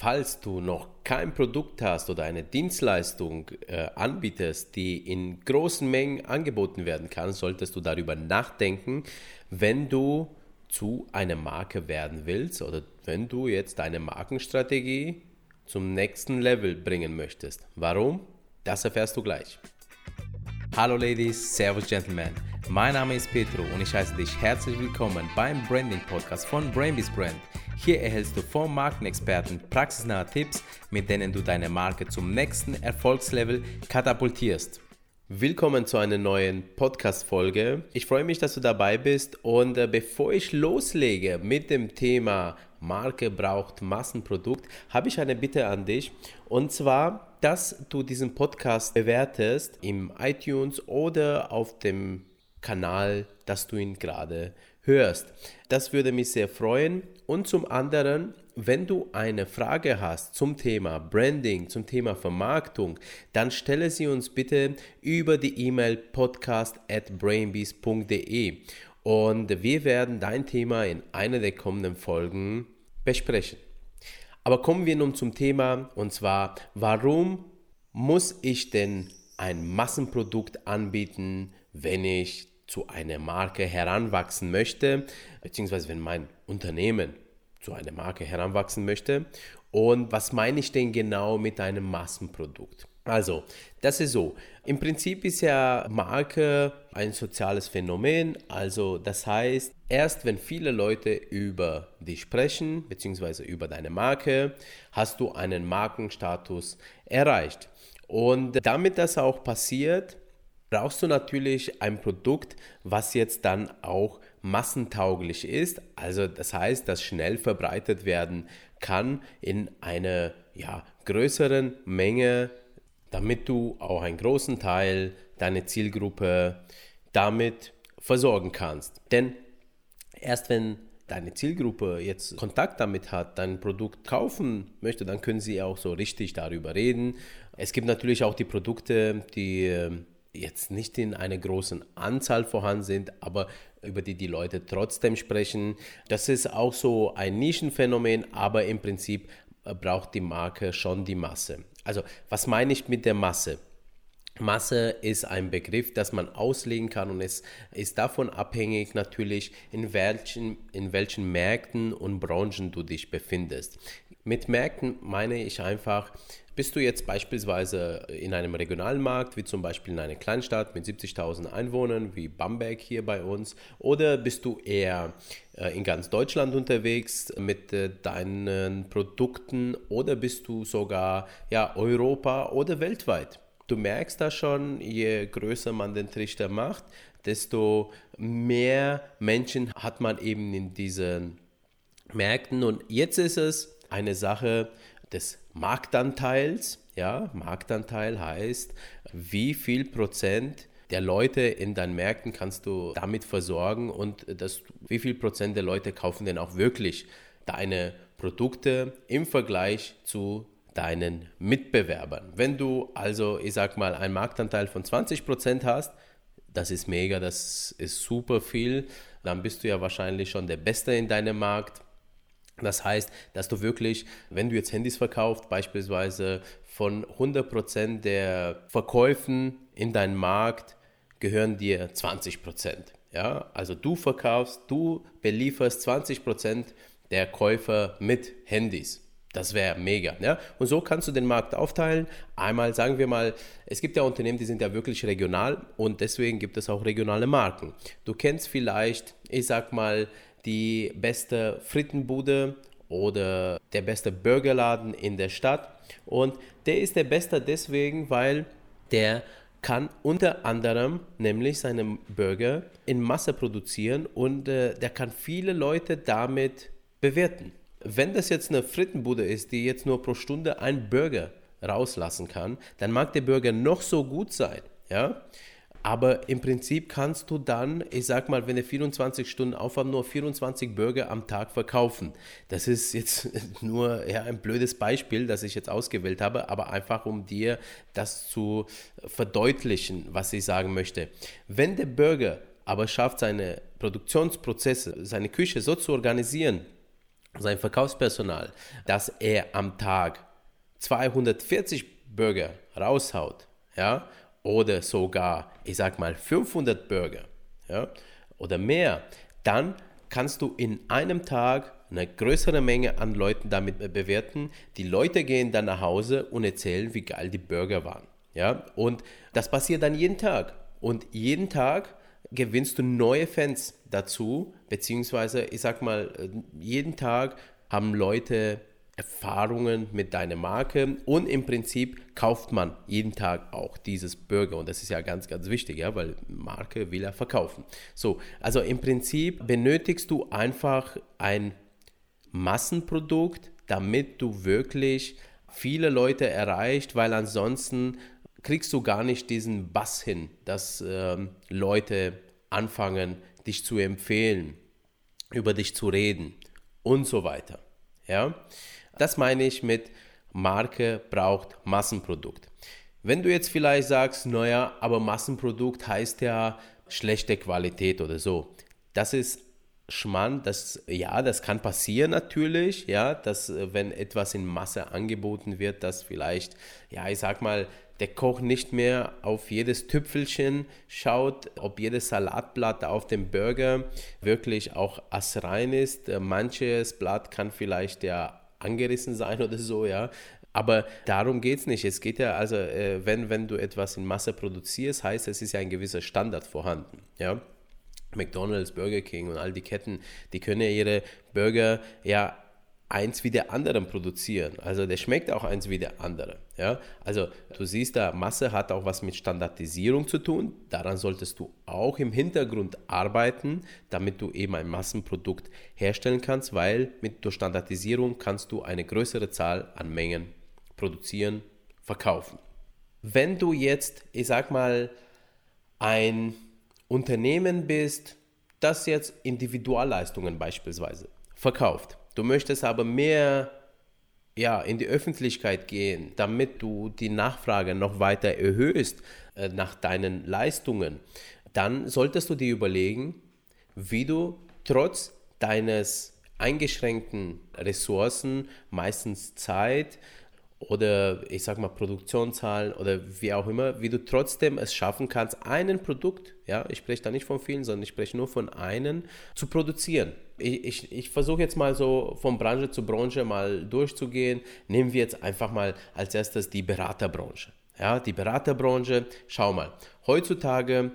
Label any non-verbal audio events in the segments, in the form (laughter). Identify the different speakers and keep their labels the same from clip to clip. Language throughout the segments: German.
Speaker 1: falls du noch kein Produkt hast oder eine Dienstleistung äh, anbietest, die in großen Mengen angeboten werden kann, solltest du darüber nachdenken, wenn du zu einer Marke werden willst oder wenn du jetzt deine Markenstrategie zum nächsten Level bringen möchtest. Warum? Das erfährst du gleich.
Speaker 2: Hallo Ladies, Servus Gentlemen. Mein Name ist Petro und ich heiße dich herzlich willkommen beim Branding Podcast von Brainbees Brand. Hier erhältst du vom Markenexperten praxisnahe Tipps, mit denen du deine Marke zum nächsten Erfolgslevel katapultierst.
Speaker 1: Willkommen zu einer neuen Podcast-Folge. Ich freue mich, dass du dabei bist und äh, bevor ich loslege mit dem Thema Marke braucht Massenprodukt, habe ich eine Bitte an dich und zwar, dass du diesen Podcast bewertest im iTunes oder auf dem Kanal, dass du ihn gerade hörst. Das würde mich sehr freuen. Und zum anderen, wenn du eine Frage hast zum Thema Branding, zum Thema Vermarktung, dann stelle sie uns bitte über die E-Mail podcast at brainbees.de und wir werden dein Thema in einer der kommenden Folgen besprechen. Aber kommen wir nun zum Thema und zwar, warum muss ich denn ein Massenprodukt anbieten, wenn ich zu einer Marke heranwachsen möchte, beziehungsweise wenn mein Unternehmen zu einer Marke heranwachsen möchte. Und was meine ich denn genau mit einem Massenprodukt? Also, das ist so. Im Prinzip ist ja Marke ein soziales Phänomen. Also, das heißt, erst wenn viele Leute über dich sprechen, beziehungsweise über deine Marke, hast du einen Markenstatus erreicht. Und damit das auch passiert, brauchst du natürlich ein Produkt, was jetzt dann auch massentauglich ist. Also das heißt, das schnell verbreitet werden kann in einer ja, größeren Menge, damit du auch einen großen Teil deiner Zielgruppe damit versorgen kannst. Denn erst wenn deine Zielgruppe jetzt Kontakt damit hat, dein Produkt kaufen möchte, dann können sie auch so richtig darüber reden. Es gibt natürlich auch die Produkte, die ähm, jetzt nicht in einer großen Anzahl vorhanden sind, aber über die die Leute trotzdem sprechen. Das ist auch so ein Nischenphänomen, aber im Prinzip äh, braucht die Marke schon die Masse. Also was meine ich mit der Masse? Masse ist ein Begriff, das man auslegen kann und es ist davon abhängig natürlich, in welchen, in welchen Märkten und Branchen du dich befindest. Mit Märkten meine ich einfach, bist du jetzt beispielsweise in einem regionalen Markt, wie zum Beispiel in einer Kleinstadt mit 70.000 Einwohnern, wie Bamberg hier bei uns, oder bist du eher äh, in ganz Deutschland unterwegs mit äh, deinen Produkten, oder bist du sogar ja, Europa oder weltweit? Du merkst da schon, je größer man den Trichter macht, desto mehr Menschen hat man eben in diesen Märkten. Und jetzt ist es eine Sache, des Marktanteils. Ja, Marktanteil heißt, wie viel Prozent der Leute in deinen Märkten kannst du damit versorgen und das, wie viel Prozent der Leute kaufen denn auch wirklich deine Produkte im Vergleich zu deinen Mitbewerbern. Wenn du also, ich sag mal, einen Marktanteil von 20 Prozent hast, das ist mega, das ist super viel, dann bist du ja wahrscheinlich schon der Beste in deinem Markt. Das heißt, dass du wirklich, wenn du jetzt Handys verkaufst, beispielsweise von 100% der Verkäufen in deinem Markt gehören dir 20%. Ja? Also du verkaufst, du belieferst 20% der Käufer mit Handys. Das wäre mega. Ja? Und so kannst du den Markt aufteilen. Einmal sagen wir mal, es gibt ja Unternehmen, die sind ja wirklich regional und deswegen gibt es auch regionale Marken. Du kennst vielleicht, ich sag mal, die beste Frittenbude oder der beste Burgerladen in der Stadt. Und der ist der beste deswegen, weil der kann unter anderem nämlich seine Burger in Masse produzieren und äh, der kann viele Leute damit bewerten. Wenn das jetzt eine Frittenbude ist, die jetzt nur pro Stunde einen Burger rauslassen kann, dann mag der Burger noch so gut sein, ja, aber im Prinzip kannst du dann, ich sag mal, wenn du 24 Stunden aufhaben, nur 24 Burger am Tag verkaufen. Das ist jetzt (laughs) nur ja, ein blödes Beispiel, das ich jetzt ausgewählt habe, aber einfach um dir das zu verdeutlichen, was ich sagen möchte. Wenn der Burger aber schafft, seine Produktionsprozesse, seine Küche so zu organisieren, sein Verkaufspersonal, dass er am Tag 240 Burger raushaut, ja, oder sogar, ich sag mal, 500 Burger, ja, oder mehr, dann kannst du in einem Tag eine größere Menge an Leuten damit bewerten. Die Leute gehen dann nach Hause und erzählen, wie geil die Burger waren. Ja? Und das passiert dann jeden Tag. Und jeden Tag gewinnst du neue Fans dazu, beziehungsweise ich sag mal, jeden Tag haben Leute Erfahrungen mit deiner Marke und im Prinzip kauft man jeden Tag auch dieses Burger und das ist ja ganz, ganz wichtig, ja, weil Marke will er verkaufen. So, also im Prinzip benötigst du einfach ein Massenprodukt, damit du wirklich viele Leute erreicht, weil ansonsten kriegst du gar nicht diesen Bass hin, dass ähm, Leute anfangen, dich zu empfehlen, über dich zu reden und so weiter. Ja? Das meine ich mit Marke braucht Massenprodukt. Wenn du jetzt vielleicht sagst, naja, aber Massenprodukt heißt ja schlechte Qualität oder so. Das ist Schmarrn, das, ja, das kann passieren natürlich, ja, dass äh, wenn etwas in Masse angeboten wird, dass vielleicht, ja, ich sag mal, der Koch nicht mehr auf jedes Tüpfelchen schaut, ob jedes Salatblatt auf dem Burger wirklich auch assrein ist. Äh, manches Blatt kann vielleicht ja angerissen sein (laughs) oder so, ja. Aber darum geht es nicht. Es geht ja, also, äh, wenn, wenn du etwas in Masse produzierst, heißt es, ist ja ein gewisser Standard vorhanden, ja. McDonald's, Burger King und all die Ketten, die können ja ihre Burger ja eins wie der anderen produzieren. Also der schmeckt auch eins wie der andere. Ja? Also du siehst da, Masse hat auch was mit Standardisierung zu tun. Daran solltest du auch im Hintergrund arbeiten, damit du eben ein Massenprodukt herstellen kannst, weil mit der Standardisierung kannst du eine größere Zahl an Mengen produzieren, verkaufen. Wenn du jetzt, ich sag mal, ein Unternehmen bist, das jetzt Individualleistungen beispielsweise verkauft, Du möchtest aber mehr ja, in die Öffentlichkeit gehen, damit du die Nachfrage noch weiter erhöhst äh, nach deinen Leistungen, dann solltest du dir überlegen, wie du trotz deines eingeschränkten Ressourcen, meistens Zeit, oder ich sag mal Produktionszahlen oder wie auch immer, wie du trotzdem es schaffen kannst, einen Produkt, ja, ich spreche da nicht von vielen, sondern ich spreche nur von einem, zu produzieren. Ich, ich, ich versuche jetzt mal so von Branche zu Branche mal durchzugehen. Nehmen wir jetzt einfach mal als erstes die Beraterbranche. Ja, die Beraterbranche, schau mal, heutzutage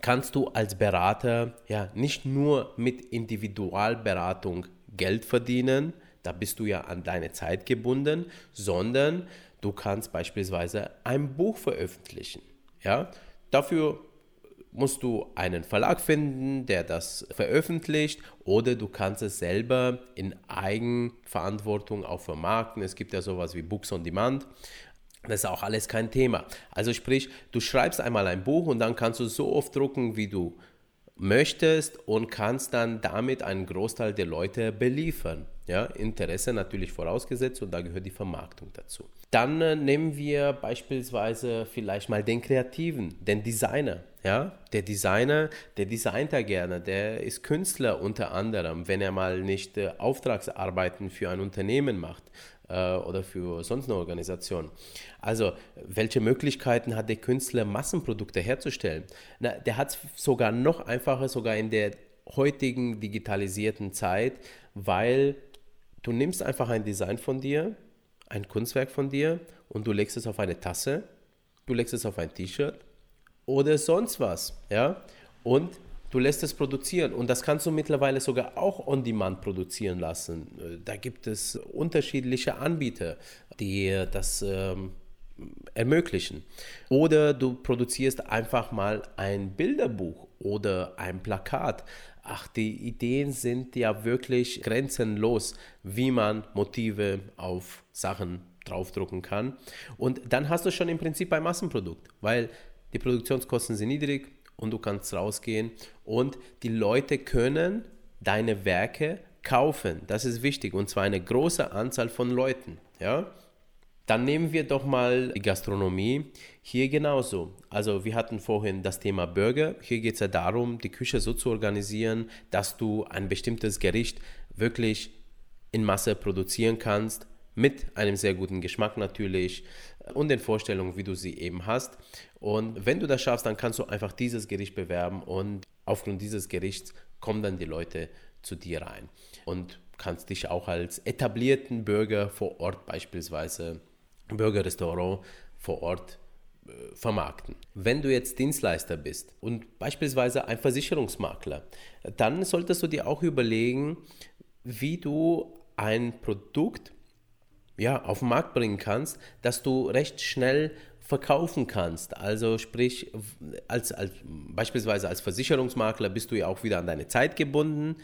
Speaker 1: kannst du als Berater ja nicht nur mit Individualberatung Geld verdienen, da bist du ja an deine Zeit gebunden, sondern du kannst beispielsweise ein Buch veröffentlichen. Ja? Dafür musst du einen Verlag finden, der das veröffentlicht oder du kannst es selber in Eigenverantwortung auch vermarkten. Es gibt ja sowas wie Books on Demand. Das ist auch alles kein Thema. Also sprich, du schreibst einmal ein Buch und dann kannst du so oft drucken, wie du möchtest und kannst dann damit einen Großteil der Leute beliefern. Ja, Interesse natürlich vorausgesetzt und da gehört die Vermarktung dazu. Dann äh, nehmen wir beispielsweise vielleicht mal den Kreativen, den Designer. Ja, der Designer, der designt ja gerne, der ist Künstler unter anderem, wenn er mal nicht äh, Auftragsarbeiten für ein Unternehmen macht äh, oder für sonst eine Organisation. Also, welche Möglichkeiten hat der Künstler, Massenprodukte herzustellen? Na, der hat es sogar noch einfacher, sogar in der heutigen digitalisierten Zeit, weil du nimmst einfach ein Design von dir, ein Kunstwerk von dir und du legst es auf eine Tasse, du legst es auf ein T-Shirt oder sonst was, ja, und du lässt es produzieren und das kannst du mittlerweile sogar auch on demand produzieren lassen. Da gibt es unterschiedliche Anbieter, die das ähm, ermöglichen. Oder du produzierst einfach mal ein Bilderbuch oder ein Plakat. Ach, die Ideen sind ja wirklich grenzenlos, wie man Motive auf Sachen draufdrucken kann. Und dann hast du schon im Prinzip ein Massenprodukt, weil die Produktionskosten sind niedrig und du kannst rausgehen und die Leute können deine Werke kaufen. Das ist wichtig und zwar eine große Anzahl von Leuten. Ja? Dann nehmen wir doch mal die Gastronomie. Hier genauso. Also wir hatten vorhin das Thema Burger. Hier geht es ja darum, die Küche so zu organisieren, dass du ein bestimmtes Gericht wirklich in Masse produzieren kannst, mit einem sehr guten Geschmack natürlich und den Vorstellungen, wie du sie eben hast. Und wenn du das schaffst, dann kannst du einfach dieses Gericht bewerben und aufgrund dieses Gerichts kommen dann die Leute zu dir rein. Und kannst dich auch als etablierten Bürger vor Ort beispielsweise, Bürgerrestaurant vor Ort äh, vermarkten. Wenn du jetzt Dienstleister bist und beispielsweise ein Versicherungsmakler, dann solltest du dir auch überlegen, wie du ein Produkt ja, auf den Markt bringen kannst, dass du recht schnell verkaufen kannst. Also sprich, als, als, beispielsweise als Versicherungsmakler bist du ja auch wieder an deine Zeit gebunden,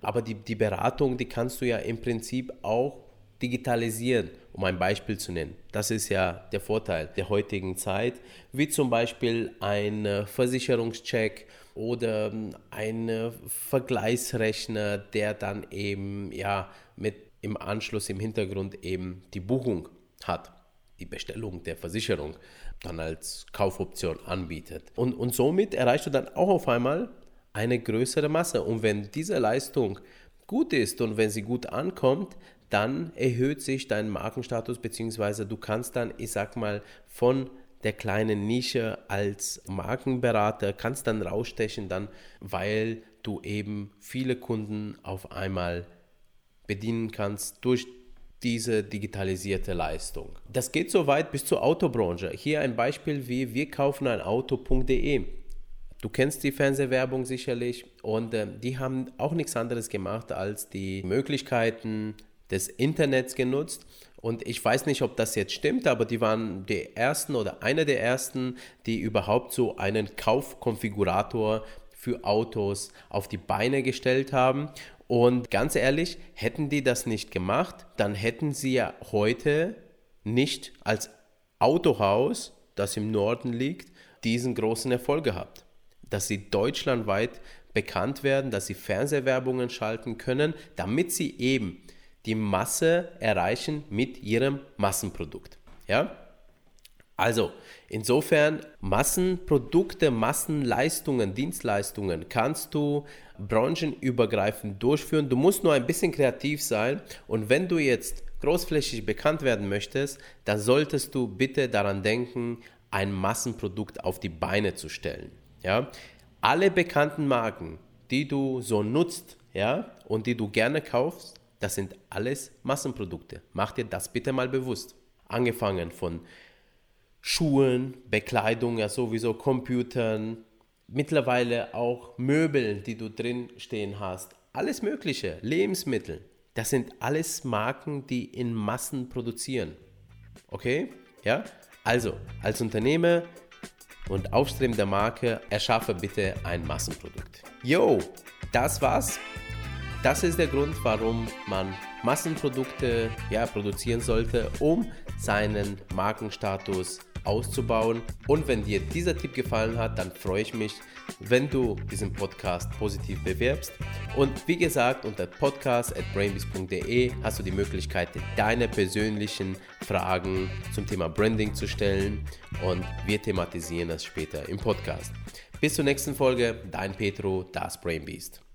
Speaker 1: aber die, die Beratung, die kannst du ja im Prinzip auch digitalisieren, um ein Beispiel zu nennen. Das ist ja der Vorteil der heutigen Zeit, wie zum Beispiel ein Versicherungscheck oder ein Vergleichsrechner, der dann eben ja mit im Anschluss im Hintergrund eben die Buchung hat, die Bestellung der Versicherung dann als Kaufoption anbietet. Und, und somit erreichst du dann auch auf einmal eine größere Masse. Und wenn diese Leistung gut ist und wenn sie gut ankommt, dann erhöht sich dein Markenstatus, beziehungsweise du kannst dann, ich sag mal, von der kleinen Nische als Markenberater kannst dann rausstechen, dann, weil du eben viele Kunden auf einmal bedienen kannst durch diese digitalisierte Leistung. Das geht so weit bis zur Autobranche. Hier ein Beispiel wie wir kaufen ein Auto.de. Du kennst die Fernsehwerbung sicherlich und äh, die haben auch nichts anderes gemacht als die Möglichkeiten des Internets genutzt. Und ich weiß nicht, ob das jetzt stimmt, aber die waren die ersten oder einer der ersten, die überhaupt so einen Kaufkonfigurator für Autos auf die Beine gestellt haben. Und ganz ehrlich, hätten die das nicht gemacht, dann hätten sie ja heute nicht als Autohaus, das im Norden liegt, diesen großen Erfolg gehabt. Dass sie deutschlandweit bekannt werden, dass sie Fernsehwerbungen schalten können, damit sie eben die Masse erreichen mit ihrem Massenprodukt. Ja? Also, insofern Massenprodukte, Massenleistungen, Dienstleistungen kannst du branchenübergreifend durchführen. Du musst nur ein bisschen kreativ sein und wenn du jetzt großflächig bekannt werden möchtest, dann solltest du bitte daran denken, ein Massenprodukt auf die Beine zu stellen. Ja? Alle bekannten Marken, die du so nutzt ja, und die du gerne kaufst, das sind alles Massenprodukte. Mach dir das bitte mal bewusst. Angefangen von Schuhen, Bekleidung, ja sowieso Computern, mittlerweile auch Möbel, die du drin stehen hast, alles Mögliche, Lebensmittel. Das sind alles Marken, die in Massen produzieren. Okay? Ja? Also, als Unternehmer und aufstrebender Marke erschaffe bitte ein Massenprodukt. Yo, das war's. Das ist der Grund, warum man Massenprodukte ja, produzieren sollte, um seinen Markenstatus auszubauen. Und wenn dir dieser Tipp gefallen hat, dann freue ich mich, wenn du diesen Podcast positiv bewirbst. Und wie gesagt, unter podcast at brainbees.de hast du die Möglichkeit, deine persönlichen Fragen zum Thema Branding zu stellen und wir thematisieren das später im Podcast. Bis zur nächsten Folge, dein Petro, das Brainbeast.